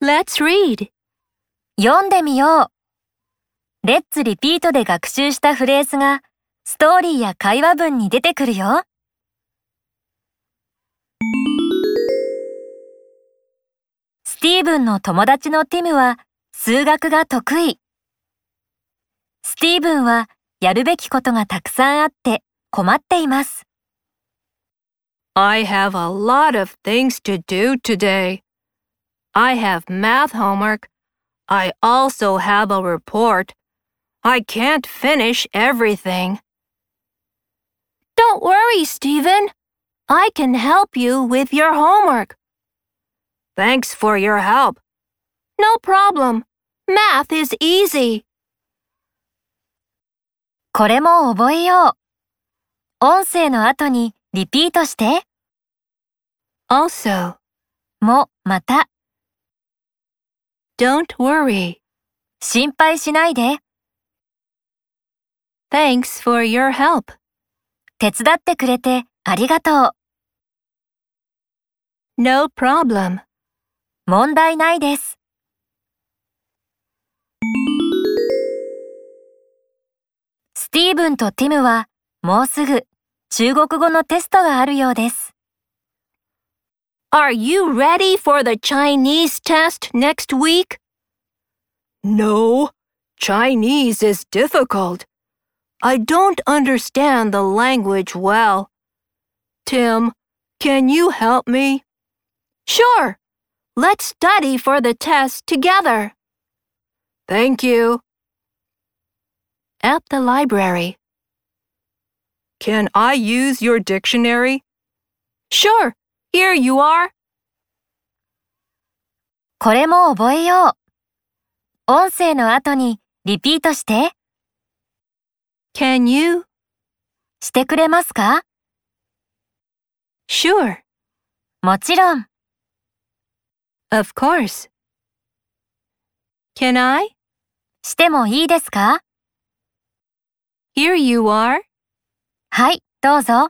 Let's read. 読んでみよう。レッツリピートで学習したフレーズがストーリーや会話文に出てくるよ。スティーブンの友達のティムは数学が得意。スティーブンはやるべきことがたくさんあって困っています。I have a lot of things to do today. I have math homework. I also have a report. I can't finish everything. Don't worry, Stephen. I can help you with your homework. Thanks for your help. No problem. Math is easy. これも覚えよう。音声の後にリピートして。 Also, も、また、 Don't worry. 心配しないで。Thanks for your help. 手伝ってくれてありがとう。No problem. 問題ないです。スティーブンとティムはもうすぐ中国語のテストがあるようです。Are you ready for the Chinese test next week? No, Chinese is difficult. I don't understand the language well. Tim, can you help me? Sure. Let's study for the test together. Thank you. At the library. Can I use your dictionary? Sure. Here you are. これも覚えよう。音声の後にリピートして。Can you? してくれますか？Sure. もちろん。Of course. Can I? してもいいですか？Here you are. はい、どうぞ。